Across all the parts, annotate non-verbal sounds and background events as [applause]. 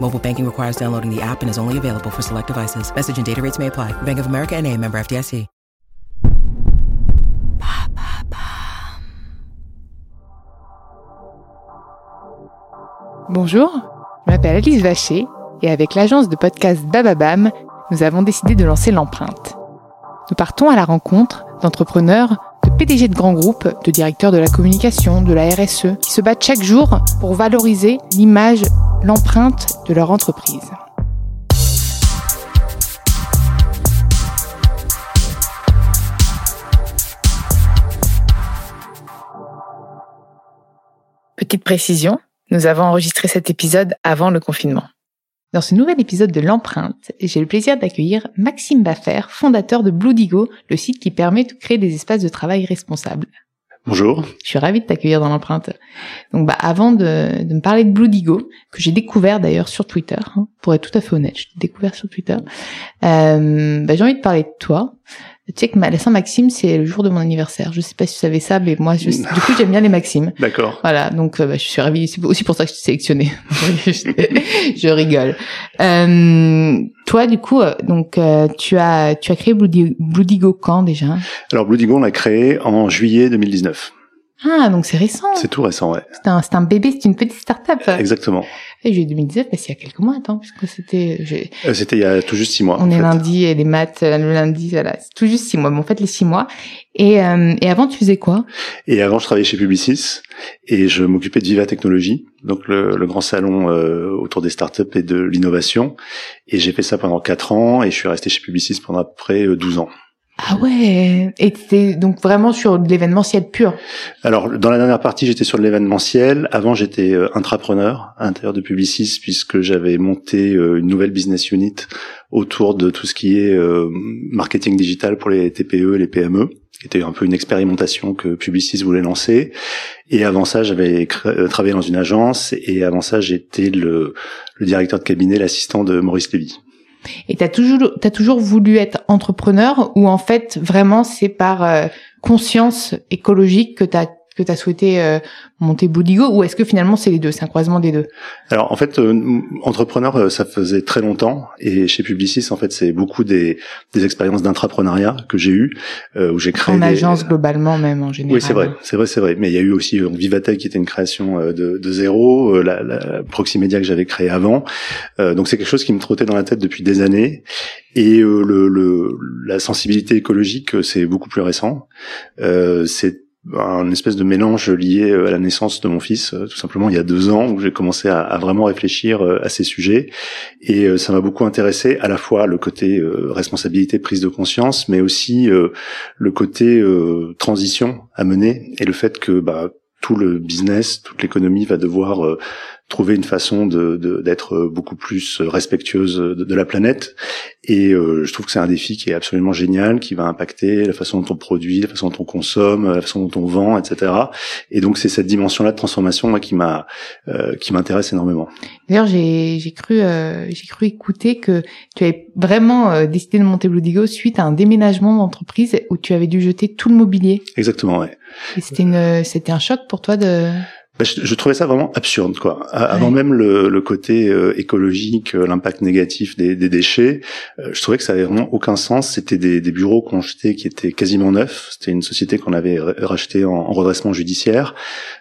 Mobile banking requires downloading the app and is only available for select devices. Message and data rates may apply. Bank of America and a member FDIC. Bonjour, je m'appelle Alice Vacher et avec l'agence de podcast Bababam, nous avons décidé de lancer l'empreinte. Nous partons à la rencontre d'entrepreneurs, de PDG de grands groupes, de directeurs de la communication, de la RSE, qui se battent chaque jour pour valoriser l'image, l'empreinte de leur entreprise. Petite précision, nous avons enregistré cet épisode avant le confinement. Dans ce nouvel épisode de l'empreinte, j'ai le plaisir d'accueillir Maxime Baffer, fondateur de Bloodigo, le site qui permet de créer des espaces de travail responsables. Bonjour. Je suis ravie de t'accueillir dans l'empreinte. Donc, bah, avant de, me parler de Bloodigo, que j'ai découvert d'ailleurs sur Twitter, hein, pour être tout à fait honnête, je l'ai découvert sur Twitter, euh, bah, j'ai envie de parler de toi. Tu sais que la Saint-Maxime, c'est le jour de mon anniversaire. Je sais pas si tu savais ça, mais moi, je, du coup, j'aime bien les Maximes. D'accord. Voilà, donc euh, bah, je suis ravie. C'est aussi pour ça que je t'ai sélectionné. [laughs] je rigole. Euh, toi, du coup, euh, donc euh, tu as tu as créé Bloody, Bloodigo quand déjà? Alors Bloodigo, on l'a créé en juillet 2019. Ah, donc c'est récent. C'est tout récent, ouais. C'est un, c'est un bébé, c'est une petite start-up. Exactement. Et juillet 2019, bah, c'est il y a quelques mois, attends, puisque c'était... j'ai- Euh, C'était il y a tout juste six mois. On en est fait. lundi et les maths, euh, le lundi, voilà, c'est tout juste six mois. Bon, en fait, les six mois. Et, euh, et avant, tu faisais quoi? Et avant, je travaillais chez Publicis et je m'occupais de Viva Technologies, donc le, le grand salon euh, autour des startups et de l'innovation. Et j'ai fait ça pendant quatre ans et je suis resté chez Publicis pendant à peu près euh, 12 ans. Ah ouais Et c'était donc vraiment sur de l'événementiel pur. Alors, dans la dernière partie, j'étais sur de l'événementiel. Avant, j'étais euh, intrapreneur à l'intérieur de Publicis puisque j'avais monté euh, une nouvelle business unit autour de tout ce qui est euh, marketing digital pour les TPE et les PME qui était un peu une expérimentation que Publicis voulait lancer. Et avant ça, j'avais euh, travaillé dans une agence et avant ça, j'étais le, le directeur de cabinet, l'assistant de Maurice Lévy. Et t'as toujours, t'as toujours voulu être entrepreneur ou en fait vraiment c'est par euh, conscience écologique que t'as que t'as souhaité euh, monter Boudigo ou est-ce que finalement c'est les deux, c'est un croisement des deux? Alors en fait, euh, entrepreneur, euh, ça faisait très longtemps et chez Publicis, en fait, c'est beaucoup des, des expériences d'intrapreneuriat que j'ai eues euh, où j'ai créé En des... agence globalement même en général. Oui, c'est vrai, c'est vrai, c'est vrai. Mais il y a eu aussi euh, Vivatech qui était une création de, de zéro, euh, la, la Proximedia que j'avais créée avant. Euh, donc c'est quelque chose qui me trottait dans la tête depuis des années. Et euh, le, le, la sensibilité écologique, c'est beaucoup plus récent. Euh, c'est un espèce de mélange lié euh, à la naissance de mon fils, euh, tout simplement il y a deux ans, où j'ai commencé à, vraiment réfléchir euh, à ces sujets. Et ça m'a beaucoup intéressé, à la fois le côté responsabilité, prise de conscience, mais aussi le côté transition à mener et le fait que bah, tout le business, toute l'économie va devoir trouver une façon de d'être euh, beaucoup plus respectueuse de, de la planète. Et euh, je trouve que c'est un défi qui est absolument génial, qui va impacter la façon dont on produit, la façon dont on consomme, la façon dont on vend, etc. Et donc c'est cette dimension-là de transformation moi, qui m'a euh, qui m'intéresse énormément. D'ailleurs, j'ai j'ai cru euh, j'ai cru écouter que tu avais vraiment euh, décidé de monter Bloodigo suite à un déménagement d'entreprise où tu avais dû jeter tout le mobilier. Exactement, ouais. Et c'était une c'était un choc pour toi de Bah, je, je trouvais ça vraiment absurde, quoi. Avant Ouais. même le, le côté euh, écologique, euh, l'impact négatif des, des déchets, euh, je trouvais que ça avait vraiment aucun sens. C'était des, des bureaux qu'on jetait qui étaient quasiment neufs. C'était une société qu'on avait ra- racheté en, en redressement judiciaire.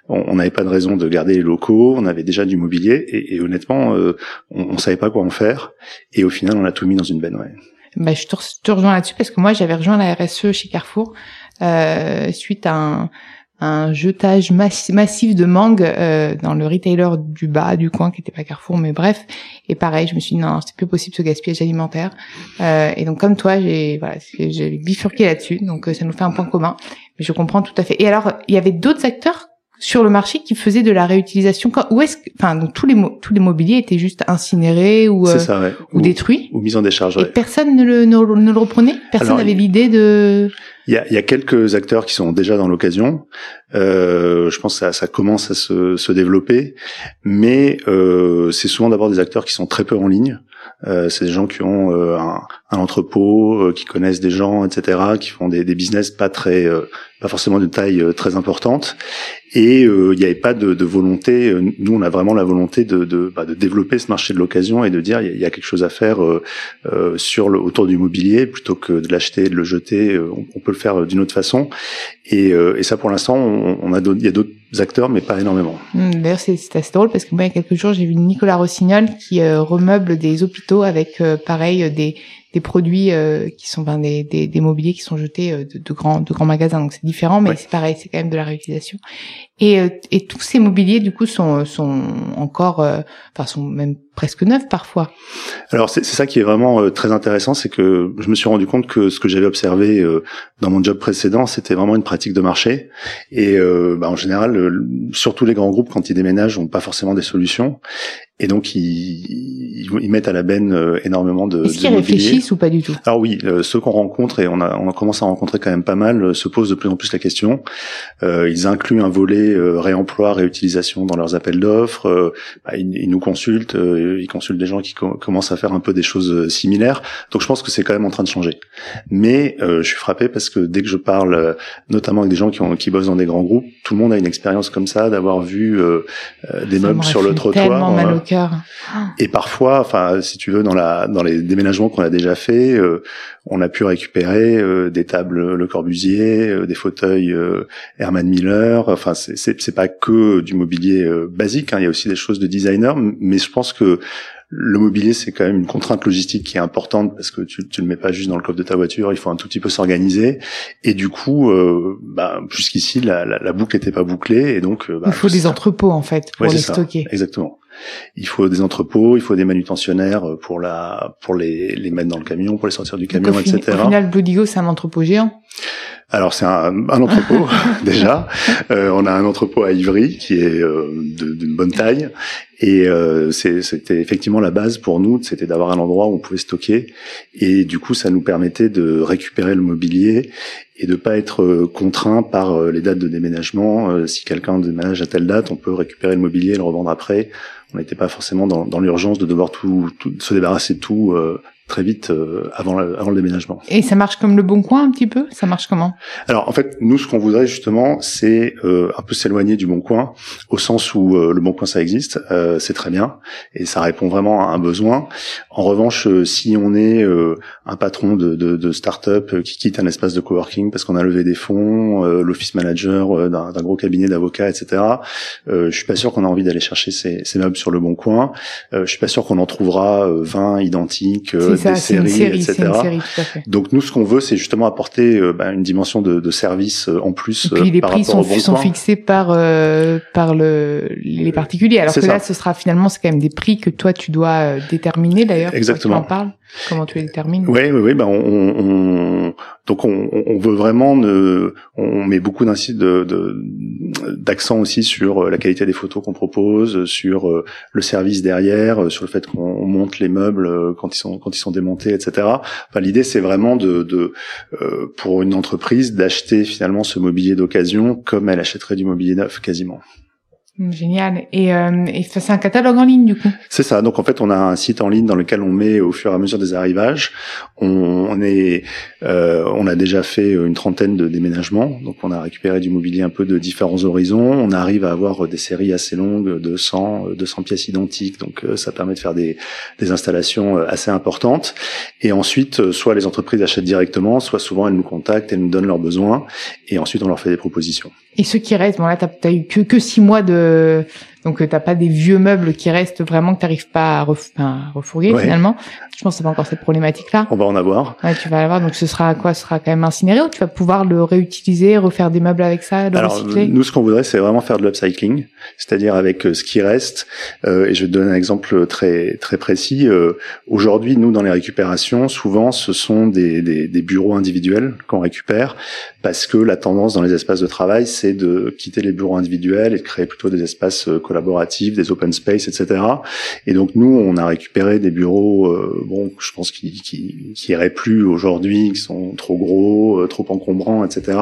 On on n'avait pas de raison de garder les locaux. On avait déjà du mobilier et, et honnêtement, euh, on, on savait pas quoi en faire. Et au final, on a tout mis dans une benne. Ouais. bah, je te rejoins là-dessus parce que moi j'avais rejoint la RSE chez Carrefour euh, suite à un un jetage massif de mangue euh, dans le retailer du bas du coin qui était pas Carrefour mais bref. Et pareil je me suis dit non c'est plus possible ce gaspillage alimentaire. Euh, et donc comme toi j'ai voilà j'ai bifurqué là-dessus. Donc euh, ça nous fait un point commun. Mais je comprends tout à fait. Et alors il y avait d'autres acteurs sur le marché qui faisaient de la réutilisation où est-ce enfin donc tous les tous les mobiliers étaient juste incinérés ou euh, ça, ouais. ou, détruits ou mis en décharge et personne ne le ne, le reprenait? Personne n'avait l'idée de il y a, quelques acteurs qui sont déjà dans l'occasion. Euh, je pense que ça, commence à se, se développer, mais euh, c'est souvent d'abord des acteurs qui sont très peu en ligne. Euh, c'est des gens qui ont euh, un, un, entrepôt, euh, qui connaissent des gens, etc., qui font des, des business pas très, pas forcément de taille très importante. Et il n'y avait pas de, de, volonté. Nous, on a vraiment la volonté de, de, bah, de développer ce marché de l'occasion et de dire il y, a quelque chose à faire sur le, autour du mobilier plutôt que de l'acheter, de le jeter. On, on, peut le faire d'une autre façon. Et, et ça, pour l'instant, on, on, a il y a d'autres acteurs, mais pas énormément. Mmh, d'ailleurs, c'est assez drôle parce que moi, il y a quelques jours, j'ai vu Nicolas Rossignol qui euh, remeuble des hôpitaux avec, euh, pareil, des, des produits euh, qui sont ben, des, des, des, mobiliers qui sont jetés de, de, grands de grands magasins. Donc c'est différent, mais c'est pareil, c'est quand même de la réutilisation. Et, et tous ces mobiliers, du coup, sont, sont encore, enfin, sont même presque neufs parfois. Alors c'est ça qui est vraiment très intéressant, c'est que je me suis rendu compte que ce que j'avais observé dans mon job précédent, c'était vraiment une pratique de marché. Et bah, en général, surtout les grands groupes, quand ils déménagent, n'ont pas forcément des solutions. Et donc ils, ils, mettent à la benne euh, énormément de. Est-ce qu'ils réfléchissent ou pas du tout? Alors oui, euh, ceux qu'on rencontre et on a on commence à rencontrer quand même pas mal euh, se posent de plus en plus la question. Euh, ils incluent un volet réemploi, réutilisation dans leurs appels d'offres. Bah, ils, nous consultent, ils consultent des gens qui commencent à faire un peu des choses similaires. Donc je pense que c'est quand même en train de changer. Mais je suis frappé parce que dès que je parle, notamment avec des gens qui, ont, qui bossent dans des grands groupes, tout le monde a une expérience comme ça d'avoir vu des meubles sur le trottoir. Et parfois, enfin, si tu veux, dans la dans les déménagements qu'on a déjà fait, euh, on a pu récupérer euh, des tables Le Corbusier, euh, des fauteuils Herman Miller. Enfin, c'est pas que du mobilier basique. Hein, il y a aussi des choses de designer, mais je pense que le mobilier, c'est quand même une contrainte logistique qui est importante parce que tu, tu le mets pas juste dans le coffre de ta voiture, il faut un tout petit peu s'organiser. Et du coup, euh, bah, jusqu'ici, la, la, la, boucle n'était pas bouclée et donc. Bah, il faut des entrepôts en fait pour les stocker. exactement. Il faut des entrepôts, il faut des manutentionnaires pour la, pour les, les mettre dans le camion, pour les sortir du camion, etc. Au final, Bloodigo, c'est un entrepôt géant. Alors c'est un, un, entrepôt [laughs] [laughs] déjà. Euh, on a un entrepôt à Ivry qui est euh, d'une bonne taille et euh, c'était effectivement la base pour nous, c'était d'avoir un endroit où on pouvait stocker et du coup ça nous permettait de récupérer le mobilier et de pas être euh, contraint par euh, les dates de déménagement. si quelqu'un déménage à telle date, on peut récupérer le mobilier et le revendre après. On n'était pas forcément dans, l'urgence de devoir tout, tout, se débarrasser de tout très vite euh, avant, le, avant le déménagement. Et ça marche comme le Bon Coin un petit peu? Ça marche comment? Alors en fait, nous ce qu'on voudrait justement, c'est euh, un peu s'éloigner du Bon Coin, au sens où euh, le Bon Coin ça existe, c'est très bien et ça répond vraiment à un besoin. En revanche, si on est un patron de, de, de start-up qui quitte un espace de coworking parce qu'on a levé des fonds, l'office manager d'un gros cabinet d'avocats, etc. je suis pas sûr qu'on a envie d'aller chercher ces, ces meubles sur le Bon Coin. je suis pas sûr qu'on en trouvera 20 identiques des séries, etc. Donc nous, ce qu'on veut, c'est justement apporter euh, bah, une dimension de, de service euh, en plus. Et puis les prix sont, sont fixés par euh, par le les particuliers. Alors que là, ce sera finalement, c'est quand même des prix que toi tu dois déterminer d'ailleurs. Exactement. Tu en parles. Comment tu les détermines Oui, oui, oui. Ben on, on, donc on, on, veut vraiment, ne, on met beaucoup d'accent aussi sur la qualité des photos qu'on propose, sur le service derrière, sur le fait qu'on monte les meubles quand ils sont quand ils sont démontés, etc. Enfin, l'idée c'est vraiment de, de euh, pour une entreprise d'acheter finalement ce mobilier d'occasion comme elle achèterait du mobilier neuf quasiment. Génial. Et, euh, et c'est un catalogue en ligne du coup. C'est ça. Donc en fait, on a un site en ligne dans lequel on met au fur et à mesure des arrivages. On, on est, euh, on a déjà fait une trentaine de déménagements. Donc on a récupéré du mobilier un peu de différents horizons. On arrive à avoir des séries assez longues de 100, 200 pièces identiques. Donc euh, ça permet de faire des, des installations euh, assez importantes. Et ensuite, euh, soit les entreprises achètent directement, soit souvent elles nous contactent, elles nous donnent leurs besoins, et ensuite on leur fait des propositions. Et ceux qui restent, bon là, t'as as eu que que six mois de euh, donc euh, t'as pas des vieux meubles qui restent vraiment que t'arrives pas à, ref... à refourguer Ouais. finalement. Je pense que pas encore cette problématique-là. On va en avoir. Ouais, tu vas l'avoir. Donc ce sera quoi? Ce sera quand même incinéré ou tu vas pouvoir le réutiliser, refaire des meubles avec ça, le Alors recycler? nous, ce qu'on voudrait, c'est vraiment faire de l'upcycling, c'est-à-dire avec euh, ce qui reste. Euh, et je vais te donner un exemple très très précis. Euh, Aujourd'hui, nous, dans les récupérations, souvent, ce sont des, des, des bureaux individuels qu'on récupère parce que la tendance dans les espaces de travail, c'est de quitter les bureaux individuels et de créer plutôt des espaces euh, collaboratifs, des open space, etc. Et donc nous, on a récupéré des bureaux, euh, bon, je pense qui qui, qui iraient plus aujourd'hui, qui sont trop gros, euh, trop encombrants, etc.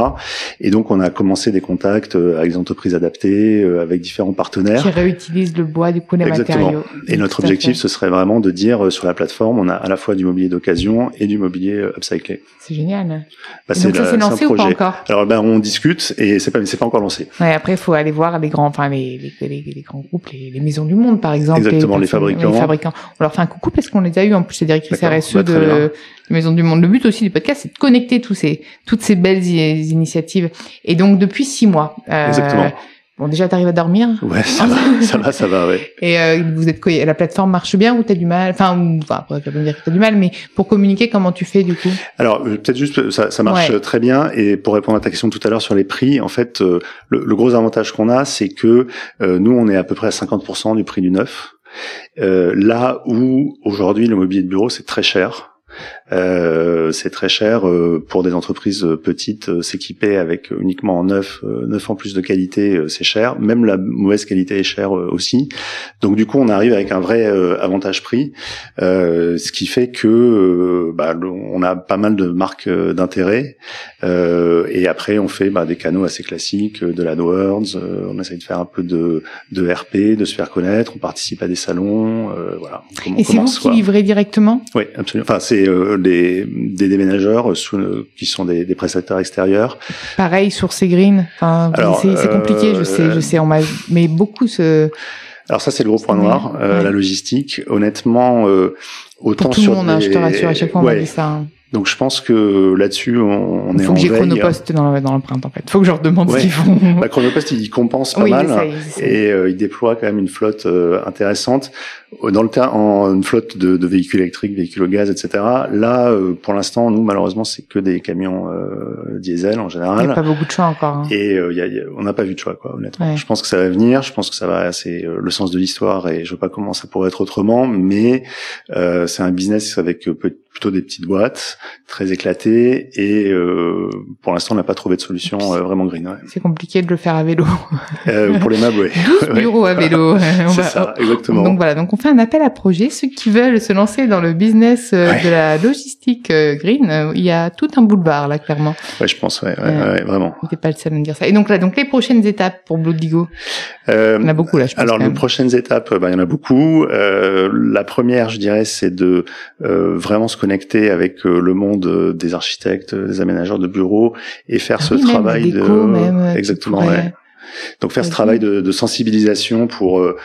Et donc on a commencé des contacts euh, avec des entreprises adaptées, euh, avec différents partenaires. Qui réutilise le bois, du coup, les Exactement. matériaux. Et notre objectif, ce serait vraiment de dire euh, sur la plateforme, on a à la fois du mobilier d'occasion et du mobilier upcyclé. C'est génial. Bah, donc ça, la- c'est un lancé ou pas encore? Alors ben on discute et c'est pas c'est pas encore lancé. Ouais, après, il faut aller voir les grands, enfin les, les, les, les grands groupes, les, les maisons du monde, par exemple. Exactement, les fabricants. Les fabricants. On leur fait un coucou parce qu'on les a eu en plus, c'est directrice RSE bah, de, de Maison du Monde. Le but aussi du podcast, c'est de connecter tous ces, toutes ces belles initiatives. Et donc, depuis six mois. euh, Exactement. Bon, déjà, t'arrives à dormir. Ouais, ça va, [laughs] ça va, ça va, ouais. Et euh, vous êtes la plateforme marche bien ou t'as du mal? Enfin, ou, enfin, après, tu vas pas me dire que t'as du mal, mais pour communiquer, comment tu fais du coup? Alors euh, peut-être juste ça, ça marche Ouais. très bien et pour répondre à ta question tout à l'heure sur les prix, en fait euh, le, le gros avantage qu'on a c'est que euh, nous on est à peu près à 50% du prix du neuf. Euh, là où aujourd'hui le mobilier de bureau c'est très cher. Euh, c'est très cher euh, pour des entreprises euh, petites euh, s'équiper avec uniquement en neuf, euh, neuf en plus de qualité, euh, c'est cher. Même la mauvaise qualité est chère euh, aussi. Donc du coup, on arrive avec un vrai euh, avantage prix, euh, ce qui fait que bah, on a pas mal de marques d'intérêt. Euh, et après, on fait bah, des canaux assez classiques, euh, de l'AdWords. euh, on essaye de faire un peu de, de RP, de se faire connaître. On participe à des salons. euh, voilà. On, Et c'est vous qui livrez directement? Oui, absolument. Enfin, c'est euh, des, des déménageurs euh, sous le- qui sont des, des prestataires extérieurs. Pareil, source et green. Enfin, c'est c'est compliqué, je euh, sais, je sais. On m'a, mais beaucoup se. Alors ça, c'est le gros point noir, euh, Ouais. la logistique. Honnêtement, euh, autant Pour tout le monde, hein, des- je te rassure, à chaque fois on m'a Ouais. dit ça. hein. Donc je pense que là-dessus, on, on Il est faut en que j'ai veille. Chronopost dans, dans l'empreinte en fait. Faut que je leur demande Ouais. ce qu'ils font. Bah, Chronopost, il compense pas oui, mal. essayent. Et euh, il déploie quand même une flotte euh, intéressante. Dans le cas, en une flotte de, de véhicules électriques, véhicules au gaz, etc. Là, euh, pour l'instant, nous, malheureusement, c'est que des camions euh, diesel en Il n'y général. a pas beaucoup de choix encore. hein. Et euh, y a- y a- on n'a pas vu de choix, quoi, honnêtement. Ouais. Je pense que ça va venir. Je pense que ça va. C'est euh, le sens de l'histoire, et je vois pas comment ça pourrait être autrement. Mais euh, c'est un business avec euh, peu- plutôt des petites boîtes, très éclatées, et euh, pour l'instant, on n'a pas trouvé de solution euh, vraiment green. ouais. C'est compliqué de le faire à vélo. Euh, pour les meubles, ouais. [laughs] 12 Ouais. bureaux à vélo. [laughs] C'est ça, exactement. Donc voilà, donc on fait un appel à projet. Ceux qui veulent se lancer dans le business euh, Ouais. de la logistique green, il y a tout un boulevard là, clairement. Ouais, je pense, ouais, ouais, vraiment. T'es pas le seul à me dire ça. Et donc là, donc les prochaines étapes pour Blue Digo, Euh, il y en a beaucoup là, je pense. Alors, les prochaines étapes, bah, il y en a beaucoup. Euh, la première, je dirais, c'est de euh, vraiment se connecter avec euh, le monde euh, des architectes, euh, des aménageurs de bureaux et faire Ah ce oui, travail de même, exactement. ouais. Donc faire ce travail de, de sensibilisation pour euh,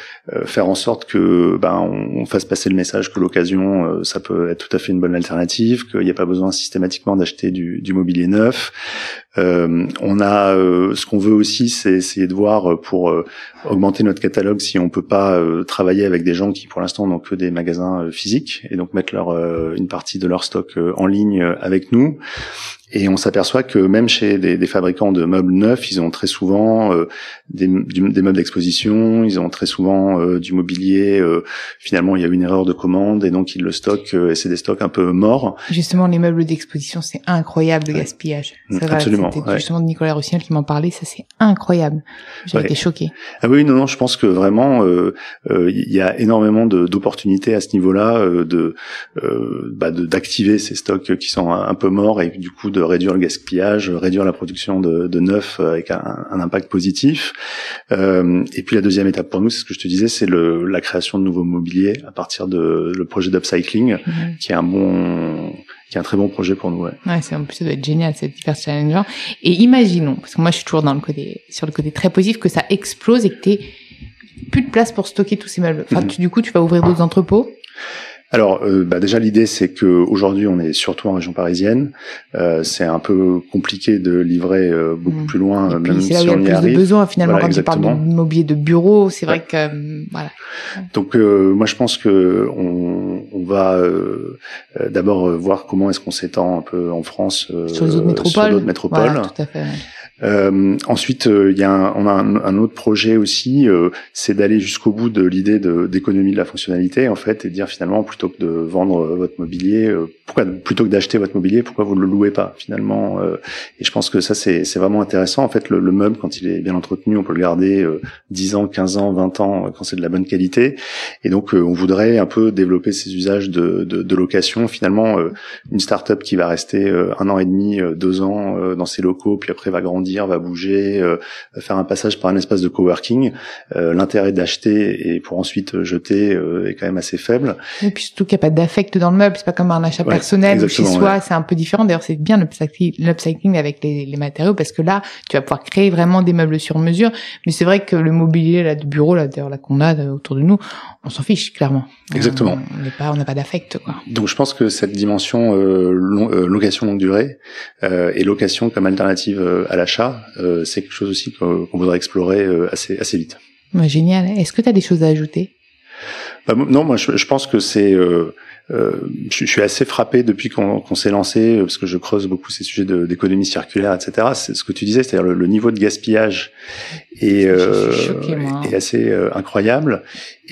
faire en sorte que ben on, on fasse passer le message que l'occasion euh, ça peut être tout à fait une bonne alternative, qu'il n'y a pas besoin systématiquement d'acheter du, du mobilier neuf. Euh, on a euh, ce qu'on veut aussi, c'est essayer de voir pour euh, augmenter notre catalogue si on peut pas euh, travailler avec des gens qui pour l'instant n'ont que des magasins euh, physiques et donc mettre leur euh, une partie de leur stock euh, en ligne euh, avec nous. Et on s'aperçoit que même chez des, des fabricants de meubles neufs, ils ont très souvent euh, des, du- des meubles d'exposition, ils ont très souvent euh, du mobilier. euh, finalement, il y a une erreur de commande et donc ils le stockent euh, et c'est des stocks un peu morts. Justement, les meubles d'exposition, c'est incroyable le gaspillage. Mm, vrai, absolument, C'était ouais. justement Nicolas Rossignol qui m'en parlait. Ça, c'est incroyable. J'ai Ouais. été choquée. Ah oui, non, non, je pense que vraiment, euh, euh, il y a énormément d'opportunités à ce niveau-là, euh, de euh, bah, d'activer ces stocks qui sont un, un peu morts et du coup de réduire le gaspillage, réduire la production de, de neuf avec un, un impact positif. Euh, et puis la deuxième étape pour nous, c'est ce que je te disais, c'est la création de nouveaux mobiliers à partir de le projet d'upcycling, qui est un bon, qui est un très bon projet pour nous. Ouais. Ouais, c'est en plus ça doit être génial, c'est hyper challengeant. Et imaginons, parce que moi je suis toujours dans le côté, sur le côté très positif, que ça explose et que t'aies plus de place pour stocker tous ces meubles. Enfin, Mhm. tu, du coup, tu vas ouvrir d'autres entrepôts? Alors, euh, bah déjà l'idée c'est que aujourd'hui on est surtout en région parisienne. Euh, c'est un peu compliqué de livrer euh, beaucoup Mm. plus loin, Et euh, puis même si là où y on y plus de arrive. besoins finalement Voilà, quand tu parles exactement. de mobilier de bureau. C'est vrai Ouais. que euh, voilà. Donc euh, moi je pense que on, on va d'abord voir comment est-ce qu'on s'étend un peu en France euh, Sur les autres métropoles. sur d'autres métropoles. Voilà, tout à fait. ouais. Euh, ensuite, euh, il y a un, on a un, un autre projet aussi, euh, c'est d'aller jusqu'au bout de l'idée d'économie de, la fonctionnalité en fait, et dire finalement plutôt que de vendre euh, votre mobilier, pourquoi plutôt que d'acheter votre mobilier, pourquoi vous ne le louez pas finalement Et je pense que ça c'est vraiment intéressant. En fait, le, le meuble quand il est bien entretenu, on peut le garder euh, 10 ans, 15 ans, 20 ans quand c'est de la bonne qualité. Et donc on voudrait un peu développer ces usages de, de, de location. Finalement, une start-up qui va rester un an et demi, deux ans dans ses locaux, puis après va grandir, va bouger, euh, faire un passage par un espace de coworking. Euh, L'intérêt d'acheter et pour ensuite jeter euh, est quand même assez faible. Et puis surtout qu'il n'y a pas d'affect dans le meuble, c'est pas comme un achat Ouais, personnel ou chez soi, ouais. c'est un peu différent. D'ailleurs, c'est bien l'upcycling avec les, les matériaux parce que là, tu vas pouvoir créer vraiment des meubles sur mesure. Mais c'est vrai que le mobilier là de bureau là, d'ailleurs là qu'on a euh, autour de nous, on s'en fiche clairement. Exactement. On n'est pas, on n'a pas d'affect quoi. Donc je pense que cette dimension euh, long- euh, location longue durée euh, et location comme alternative à l'achat, euh, c'est quelque chose aussi qu'on voudrait explorer euh, assez assez vite. Ouais, génial. Est-ce que tu as des choses à ajouter? Bah, non, moi je, je pense que c'est euh, je, je suis assez frappé depuis qu'on s'est lancé, parce que je creuse beaucoup ces sujets d'économie circulaire, etc. C'est ce que tu disais, c'est-à-dire le, le niveau de gaspillage est, euh, choquée, est assez euh, incroyable.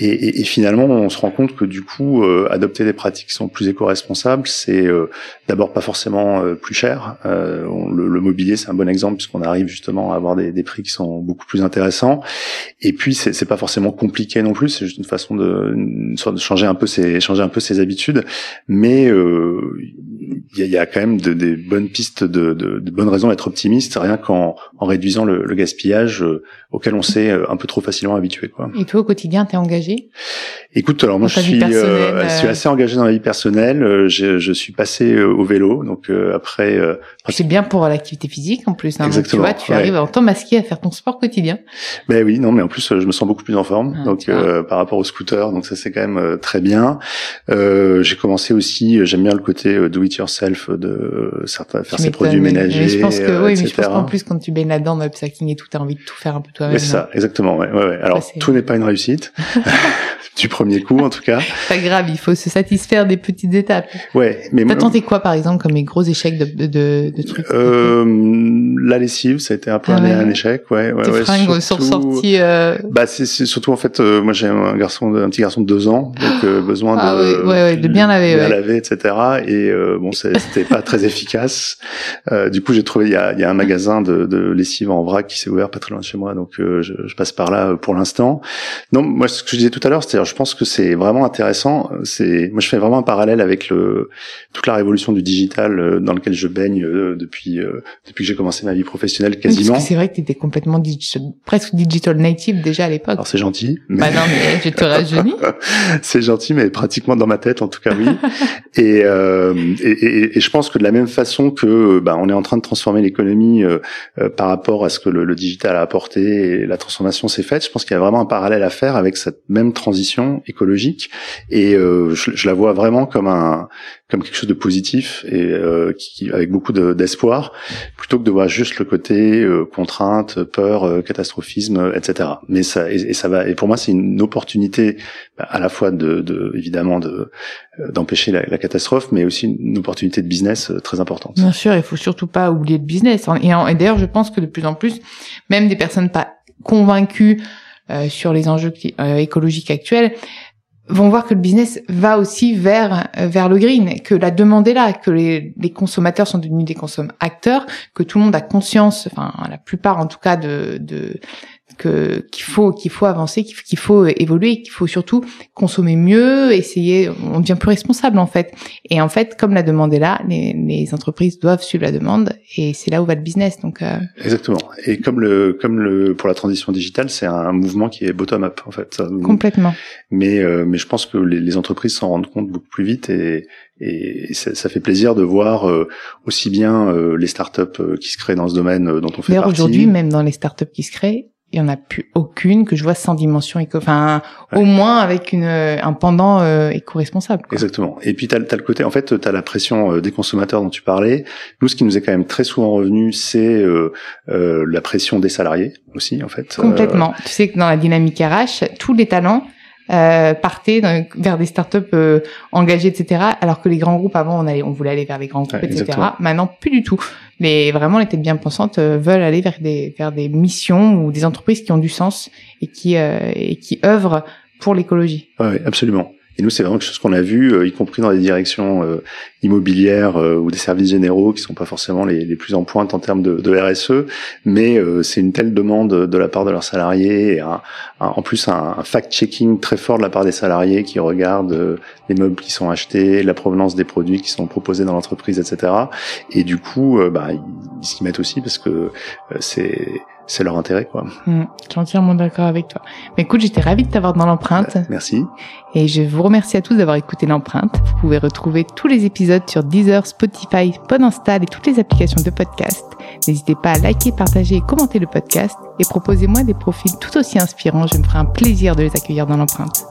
Et, et- et finalement, on se rend compte que du coup, euh, adopter des pratiques qui sont plus éco-responsables, c'est euh, d'abord pas forcément euh, plus cher. Euh, on- le, le mobilier, c'est un bon exemple puisqu'on arrive justement à avoir des, des prix qui sont beaucoup plus intéressants. Et puis, c'est pas forcément compliqué non plus. C'est juste une façon de, une sorte de changer un peu ses, changer un peu ses habitudes. Mais euh, il y, y a quand même de- des bonnes pistes, de, de, de bonnes raisons d'être optimiste, rien qu'en en réduisant le, le gaspillage euh, auquel on s'est euh, un peu trop facilement habitué. Quoi. Et toi au quotidien, t'es engagé? Écoute, alors moi Dans je suis, euh, je suis euh, assez engagé dans la vie personnelle. Euh, je, je suis passé euh, au vélo, donc euh, après. euh, C'est bien pour l'activité physique en plus. Hein. Donc, tu vois, tu ouais. arrives en temps masqué à faire ton sport quotidien. Ben oui, non, mais en plus euh, je me sens beaucoup plus en forme, Ah, donc euh, par rapport au scooter, donc ça c'est quand même euh, très bien. Euh, j'ai commencé aussi, euh, j'aime bien le côté euh, do it yourself de euh, certains faire ses produits ménagers, Mais je pense que, oui, mais je pense qu'en plus, quand tu baignes là-dedans, dans le upcycling et tout, t'as envie de tout faire un peu toi-même. Mais c'est ça, exactement. Ouais, ouais, ouais. Alors tout n'est pas une réussite [laughs] du premier coup, en tout cas. [laughs] Pas grave, il faut se satisfaire des petites étapes. Ouais, mais T'as tenté quoi, par exemple, comme les gros échecs de, de, de, de trucs? Euh, la lessive, ça a été un peu Ah un, ouais. un échec, ouais, ouais, Tes ouais, fringues sont sorties. Euh... Bah c'est surtout en fait euh, moi j'ai un garçon un petit garçon de deux ans donc euh, [gasps] besoin Ah de ouais, ouais, de bien laver, bien laver etc et euh, bon c'était pas très efficace euh, du coup j'ai trouvé il y a, y a un magasin de, de lessive en vrac qui s'est ouvert pas très loin de chez moi donc euh, je, je passe par là pour l'instant non moi ce que je disais tout à l'heure c'est-à-dire je pense que c'est vraiment intéressant c'est moi je fais vraiment un parallèle avec le toute la révolution du digital euh, dans lequel je baigne euh, depuis euh, depuis que j'ai commencé ma vie professionnelle quasiment c'est vrai que t'étais complètement digital, presque digital native déjà à l'époque. alors c'est gentil mais... Bah non, mais [laughs] je te rajeunis. c'est gentil, mais pratiquement dans ma tête, en tout cas, oui. [laughs] et, euh, et, et- et je pense que de la même façon que bah, on est en train de transformer l'économie euh, euh, par rapport à ce que le, le digital a apporté et la transformation s'est faite, je pense qu'il y a vraiment un parallèle à faire avec cette même transition écologique. Et euh, je, je la vois vraiment comme un comme quelque chose de positif et euh, qui avec beaucoup de- d'espoir, plutôt que de voir juste le côté euh, contrainte, peur, euh, catastrophisme, etc. Mais ça et, et ça va. Et pour moi, c'est une opportunité bah, à la fois de, de évidemment de euh, d'empêcher la, la catastrophe, mais aussi une opportunité de business euh, très importante. Bien sûr, il faut surtout pas oublier le business. Et, en- et d'ailleurs, je pense que de plus en plus, même des personnes pas convaincues euh, sur les enjeux euh, écologiques actuels vont voir que le business va aussi vers euh, vers le green, que la demande est là, que les, les consommateurs sont devenus des consommateurs, que tout le monde a conscience, enfin la plupart en tout cas de, de que qu'il faut qu'il faut avancer, qu'il faut évoluer, qu'il faut surtout consommer mieux, essayer, on devient plus responsable en fait. Et en fait, comme la demande est là, les, les entreprises doivent suivre la demande et c'est là où va le business. Donc euh, Exactement. Et comme le comme le pour la transition digitale, c'est un mouvement qui est bottom up en fait. Complètement. Mais euh, mais je pense que les, les entreprises s'en rendent compte beaucoup plus vite et et ça, ça fait plaisir de voir euh, aussi bien euh, les startups euh, qui se créent dans ce domaine euh, dont on fait D'ailleurs partie. aujourd'hui, même dans les startups qui se créent, il y en a plus aucune que je vois sans dimension éco, enfin au moins avec une un pendant euh, éco-responsable. Exactement. Et puis t'as as le côté, en fait, t'as la pression euh, des consommateurs dont tu parlais. Nous, ce qui nous est quand même très souvent revenu, c'est euh, euh, la pression des salariés aussi, en fait. Complètement. Tu sais que dans la dynamique RH, tous les talents euh, vers des startups euh, engagées, etc. Alors que les grands groupes avant, on allait, on voulait aller vers les grands groupes, etc. Maintenant, plus du tout. Mais vraiment, les têtes bien pensantes euh, veulent aller vers des vers des missions ou des entreprises qui ont du sens et qui euh, et qui œuvrent pour l'écologie. Oui, absolument. Et nous, c'est vraiment quelque chose qu'on a vu, euh, y compris dans les directions euh, immobilières euh, ou des services généraux qui sont pas forcément les, les plus en pointe en termes de, de RSE, mais c'est une telle demande de la part de leurs salariés, et en plus un, un fact-checking très fort de la part des salariés qui regardent les meubles qui sont achetés, la provenance des produits qui sont proposés dans l'entreprise, etc. Et du coup, bah, ils s'y mettent aussi parce que c'est c'est leur intérêt, quoi. Mmh, je suis entièrement d'accord avec toi. Mais écoute, j'étais ravie de t'avoir dans l'empreinte. merci. Et je vous remercie à tous d'avoir écouté l'empreinte. Vous pouvez retrouver tous les épisodes sur Deezer, Spotify, Podinstall et toutes les applications de podcast. N'hésitez pas à liker, partager et commenter le podcast. Et proposez-moi des profils tout aussi inspirants. Je me ferai un plaisir de les accueillir dans l'empreinte.